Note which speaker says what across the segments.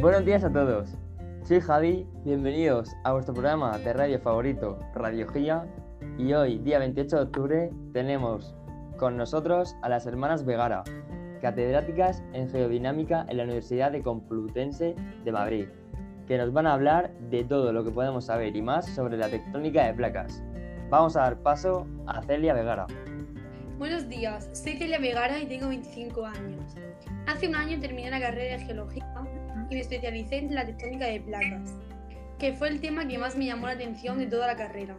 Speaker 1: Buenos días a todos. Soy Javi, bienvenidos a vuestro programa de radio favorito, Radio Gia. Y hoy, día 28 de octubre, tenemos con nosotros a las hermanas Vegara, catedráticas en geodinámica en la Universidad de Complutense de Madrid, que nos van a hablar de todo lo que podemos saber y más sobre la tectónica de placas. Vamos a dar paso a Celia Vegara.
Speaker 2: Buenos días, soy Celia Vegara y tengo 25 años. Hace un año terminé la carrera de Geología y me especialicé en la tectónica de placas, que fue el tema que más me llamó la atención de toda la carrera.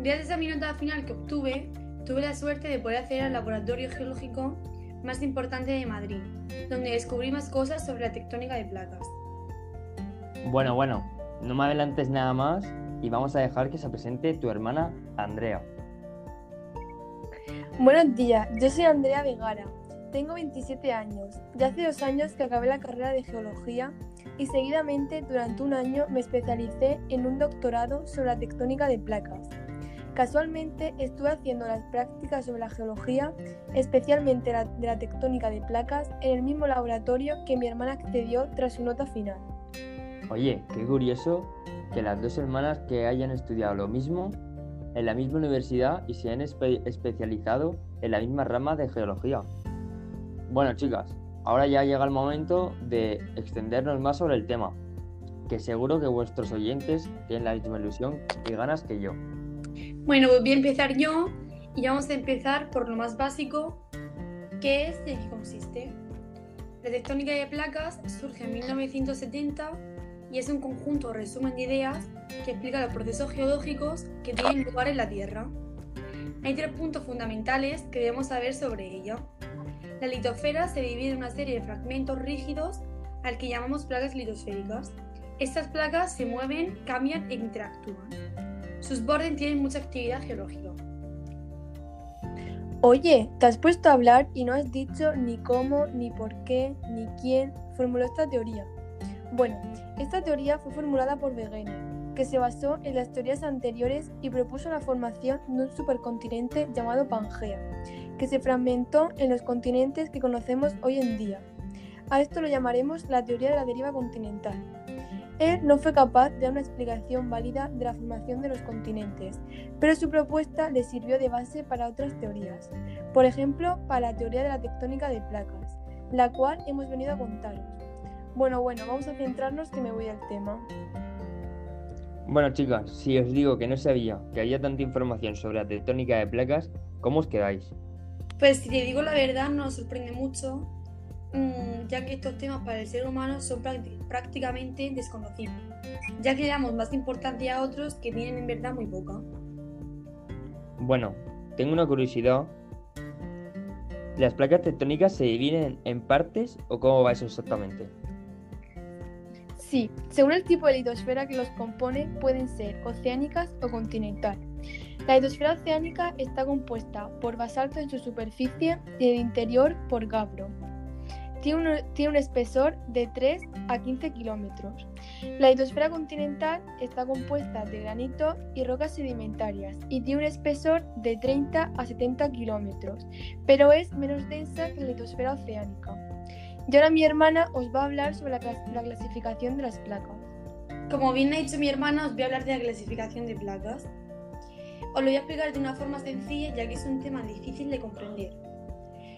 Speaker 2: Gracias a mi nota final que obtuve, tuve la suerte de poder acceder al laboratorio geológico más importante de Madrid, donde descubrí más cosas sobre la tectónica de placas.
Speaker 1: Bueno, bueno, no me adelantes nada más y vamos a dejar que se presente tu hermana Andrea.
Speaker 3: Buenos días, yo soy Andrea Vegara, tengo 27 años. Ya hace dos años que acabé la carrera de geología y seguidamente durante un año me especialicé en un doctorado sobre la tectónica de placas. Casualmente estuve haciendo las prácticas sobre la geología, especialmente la de la tectónica de placas, en el mismo laboratorio que mi hermana accedió tras su nota final.
Speaker 1: Oye, qué curioso que las dos hermanas que hayan estudiado lo mismo en la misma universidad y se han espe especializado en la misma rama de geología. Bueno, chicas, ahora ya llega el momento de extendernos más sobre el tema, que seguro que vuestros oyentes tienen la misma ilusión y ganas que yo.
Speaker 2: Bueno, pues voy a empezar yo y vamos a empezar por lo más básico, que es en qué consiste. La tectónica de placas surge en 1970 y es un conjunto resumen de ideas que explica los procesos geológicos que tienen lugar en la Tierra. Hay tres puntos fundamentales que debemos saber sobre ella. La litosfera se divide en una serie de fragmentos rígidos al que llamamos placas litosféricas. Estas placas se mueven, cambian e interactúan. Sus bordes tienen mucha actividad geológica.
Speaker 3: Oye, te has puesto a hablar y no has dicho ni cómo, ni por qué, ni quién formuló esta teoría. Bueno, esta teoría fue formulada por Wegener, que se basó en las teorías anteriores y propuso la formación de un supercontinente llamado Pangea, que se fragmentó en los continentes que conocemos hoy en día. A esto lo llamaremos la teoría de la deriva continental. Él no fue capaz de dar una explicación válida de la formación de los continentes, pero su propuesta le sirvió de base para otras teorías, por ejemplo, para la teoría de la tectónica de placas, la cual hemos venido a contaros. Bueno, bueno, vamos a centrarnos que me voy al tema.
Speaker 1: Bueno, chicas, si os digo que no sabía que había tanta información sobre la tectónica de placas, ¿cómo os quedáis?
Speaker 2: Pues si te digo la verdad, nos sorprende mucho, mmm, ya que estos temas para el ser humano son prácticamente desconocidos, ya que le damos más importancia a otros que tienen en verdad muy poca.
Speaker 1: Bueno, tengo una curiosidad. ¿Las placas tectónicas se dividen en partes o cómo va eso exactamente?
Speaker 3: Sí, según el tipo de litosfera que los compone, pueden ser oceánicas o continental. La litosfera oceánica está compuesta por basalto en su superficie y en el interior por gabro. Tiene un, tiene un espesor de 3 a 15 kilómetros. La litosfera continental está compuesta de granito y rocas sedimentarias y tiene un espesor de 30 a 70 kilómetros, pero es menos densa que la litosfera oceánica. Y ahora mi hermana os va a hablar sobre la, la, clasificación de las placas.
Speaker 2: Como bien ha dicho mi hermana, os voy a hablar de la clasificación de placas. Os lo voy a explicar de una forma sencilla ya que es un tema difícil de comprender.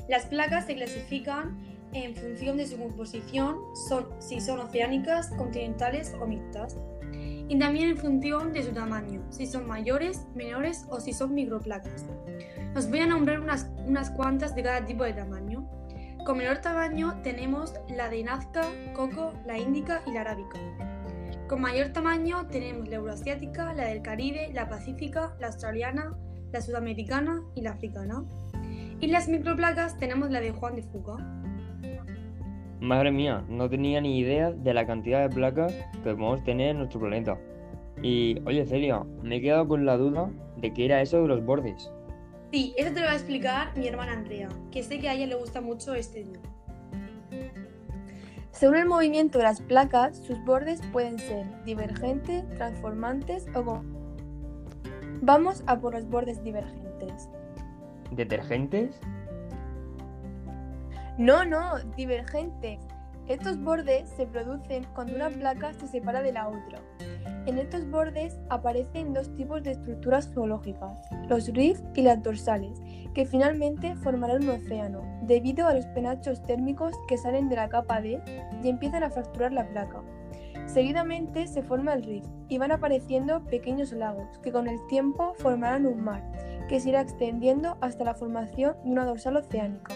Speaker 2: Las placas se clasifican en función de su composición, si son oceánicas, continentales o mixtas. Y también en función de su tamaño, si son mayores, menores o si son microplacas. Os voy a nombrar unas, unas cuantas de cada tipo de tamaño. Con menor tamaño tenemos la de Nazca, Coco, la Índica y la Arábica. Con mayor tamaño tenemos la Euroasiática, la del Caribe, la Pacífica, la Australiana, la Sudamericana y la Africana. Y las microplacas tenemos la de Juan de Fuca.
Speaker 1: Madre mía, no tenía ni idea de la cantidad de placas que podemos tener en nuestro planeta. Y, oye Celia, me he quedado con la duda de qué era eso de los bordes.
Speaker 2: Sí, eso te lo va a explicar mi hermana Andrea, que sé que a ella le gusta mucho este tema.
Speaker 3: Según el movimiento de las placas, sus bordes pueden ser divergentes, transformantes o con... Vamos a por los bordes divergentes.
Speaker 1: ¿Detergentes?
Speaker 3: No, no, divergentes. Estos bordes se producen cuando una placa se separa de la otra. En estos bordes aparecen dos tipos de estructuras geológicas, los rifts y las dorsales, que finalmente formarán un océano, debido a los penachos térmicos que salen de la capa D y empiezan a fracturar la placa. Seguidamente se forma el rift y van apareciendo pequeños lagos que con el tiempo formarán un mar, que se irá extendiendo hasta la formación de una dorsal oceánica.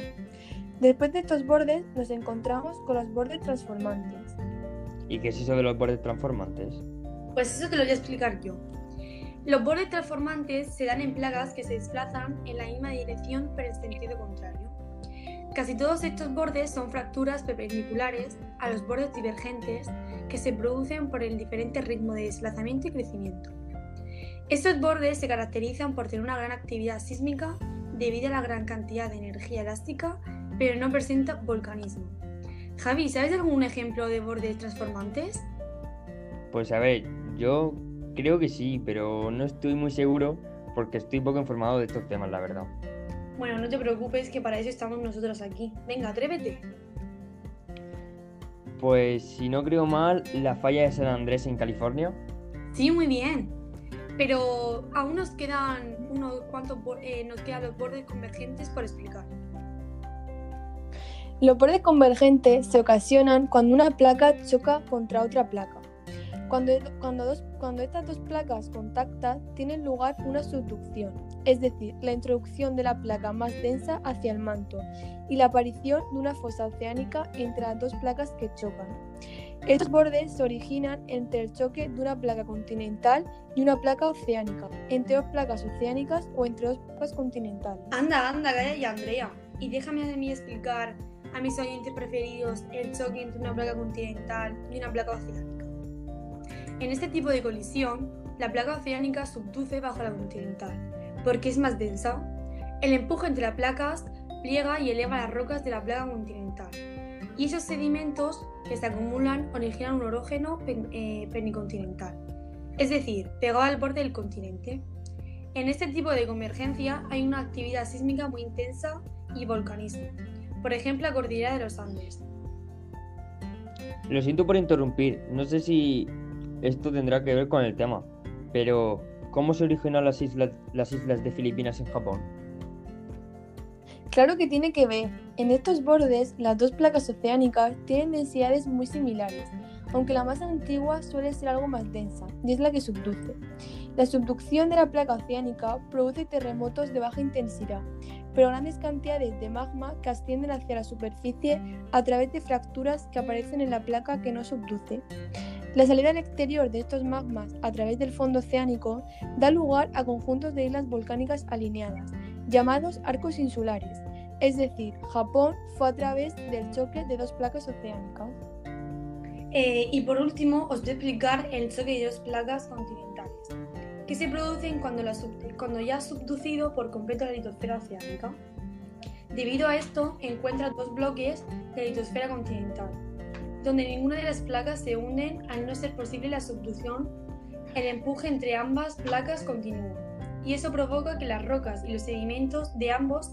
Speaker 3: Después de estos bordes nos encontramos con los bordes transformantes.
Speaker 1: ¿Y qué es eso de los bordes transformantes?
Speaker 2: Pues eso te lo voy a explicar yo. Los bordes transformantes se dan en plagas que se desplazan en la misma dirección pero en sentido contrario. Casi todos estos bordes son fracturas perpendiculares a los bordes divergentes que se producen por el diferente ritmo de desplazamiento y crecimiento. Estos bordes se caracterizan por tener una gran actividad sísmica debido a la gran cantidad de energía elástica pero no presenta volcanismo. Javi, ¿sabes algún ejemplo de bordes transformantes?
Speaker 1: Pues a ver, yo creo que sí, pero no estoy muy seguro porque estoy poco informado de estos temas, la verdad.
Speaker 2: Bueno, no te preocupes que para eso estamos nosotros aquí. Venga, atrévete.
Speaker 1: Pues si no creo mal, la falla de San Andrés en California.
Speaker 2: Sí, muy bien. Pero aún nos quedan unos cuantos eh, nos quedan los bordes convergentes por explicar.
Speaker 3: Los bordes convergentes se ocasionan cuando una placa choca contra otra placa. Cuando, cuando, cuando, estas dos placas contactan, tiene lugar una subducción, es decir, la introducción de la placa más densa hacia el manto y la aparición de una fosa oceánica entre las dos placas que chocan. Estos bordes se originan entre el choque de una placa continental y una placa oceánica, entre dos placas oceánicas o entre dos placas continentales.
Speaker 2: Anda, anda, calla Andrea. Y déjame a mí explicar a mis oyentes preferidos el choque entre una placa continental y una placa oceánica. En este tipo de colisión, la placa oceánica subduce bajo la continental, porque es más densa. El empuje entre las placas pliega y eleva las rocas de la placa continental, y esos sedimentos que se acumulan originan un orógeno eh, pericontinental, es decir, pegado al borde del continente. En este tipo de convergencia hay una actividad sísmica muy intensa y volcanismo, por ejemplo la cordillera de los Andes.
Speaker 1: Lo siento por interrumpir, no sé si esto tendrá que ver con el tema, pero ¿cómo se originan las islas, las islas de Filipinas en Japón?
Speaker 3: Claro que tiene que ver. En estos bordes, las dos placas oceánicas tienen densidades muy similares, aunque la más antigua suele ser algo más densa, y es la que subduce. La subducción de la placa oceánica produce terremotos de baja intensidad, pero grandes cantidades de magma que ascienden hacia la superficie a través de fracturas que aparecen en la placa que no subduce. La salida al exterior de estos magmas a través del fondo oceánico da lugar a conjuntos de islas volcánicas alineadas, llamados arcos insulares, es decir, Japón fue a través del choque de dos placas oceánicas.
Speaker 2: Eh, y por último, os voy a explicar el choque de dos placas continentales, que se producen cuando, cuando ya ha subducido por completo la litosfera oceánica. Debido a esto, encuentra dos bloques de litosfera continental, donde ninguna de las placas se unen al no ser posible la subducción, el empuje entre ambas placas continúa, y eso provoca que las rocas y los sedimentos de ambos,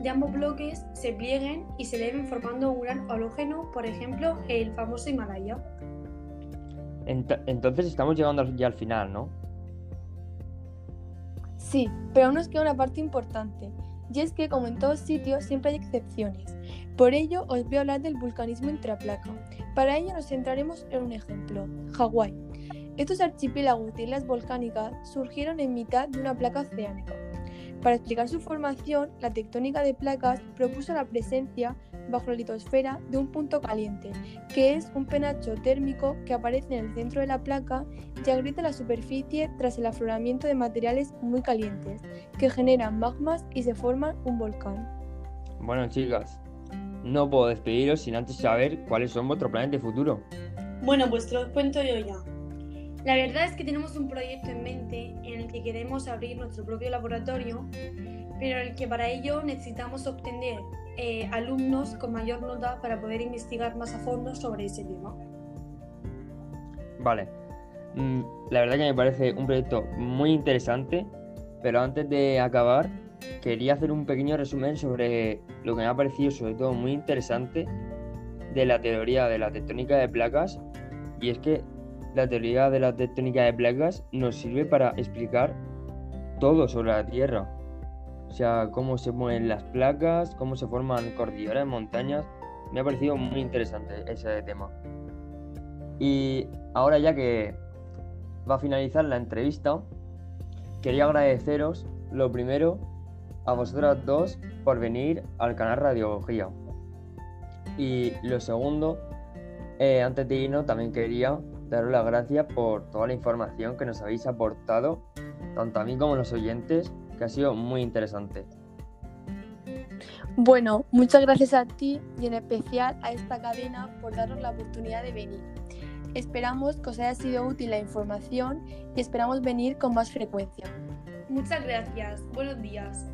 Speaker 2: de ambos bloques se plieguen y se eleven formando un gran halógeno, por ejemplo, el famoso Himalaya.
Speaker 1: Entonces estamos llegando ya al final, ¿no?
Speaker 3: Sí, pero aún nos queda una parte importante, y es que como en todos sitios siempre hay excepciones. Por ello os voy a hablar del vulcanismo intraplaca. Para ello nos centraremos en un ejemplo, Hawái. Estos archipiélagos de islas volcánicas surgieron en mitad de una placa oceánica. Para explicar su formación, la tectónica de placas propuso la presencia bajo la litosfera de un punto caliente, que es un penacho térmico que aparece en el centro de la placa y agrieta la superficie tras el afloramiento de materiales muy calientes, que generan magmas y se forman un volcán.
Speaker 1: Bueno, chicas, no puedo despediros sin antes saber cuáles son vuestros planes de futuro.
Speaker 2: Bueno, pues te lo cuento yo ya. La verdad es que tenemos un proyecto en mente que queremos abrir nuestro propio laboratorio, pero el que para ello necesitamos obtener eh, alumnos con mayor nota para poder investigar más a fondo sobre ese tema.
Speaker 1: Vale. Mm, la verdad que me parece un proyecto muy interesante, pero antes de acabar, quería hacer un pequeño resumen sobre lo que me ha parecido sobre todo muy interesante de la teoría de la tectónica de placas y es que la teoría de la tectónica de placas nos sirve para explicar todo sobre la Tierra. O sea, cómo se mueven las placas, cómo se forman cordilleras, montañas. Me ha parecido muy interesante ese tema. Y ahora ya que va a finalizar la entrevista, quería agradeceros lo primero a vosotras dos por venir al canal Radiología. Y lo segundo, eh, antes de irnos, también quería daros las gracias por toda la información que nos habéis aportado, tanto a mí como a los oyentes, que ha sido muy interesante.
Speaker 3: Bueno, muchas gracias a ti y en especial a esta cadena por darnos la oportunidad de venir. Esperamos que os haya sido útil la información y esperamos venir con más frecuencia.
Speaker 2: Muchas gracias. Buenos días.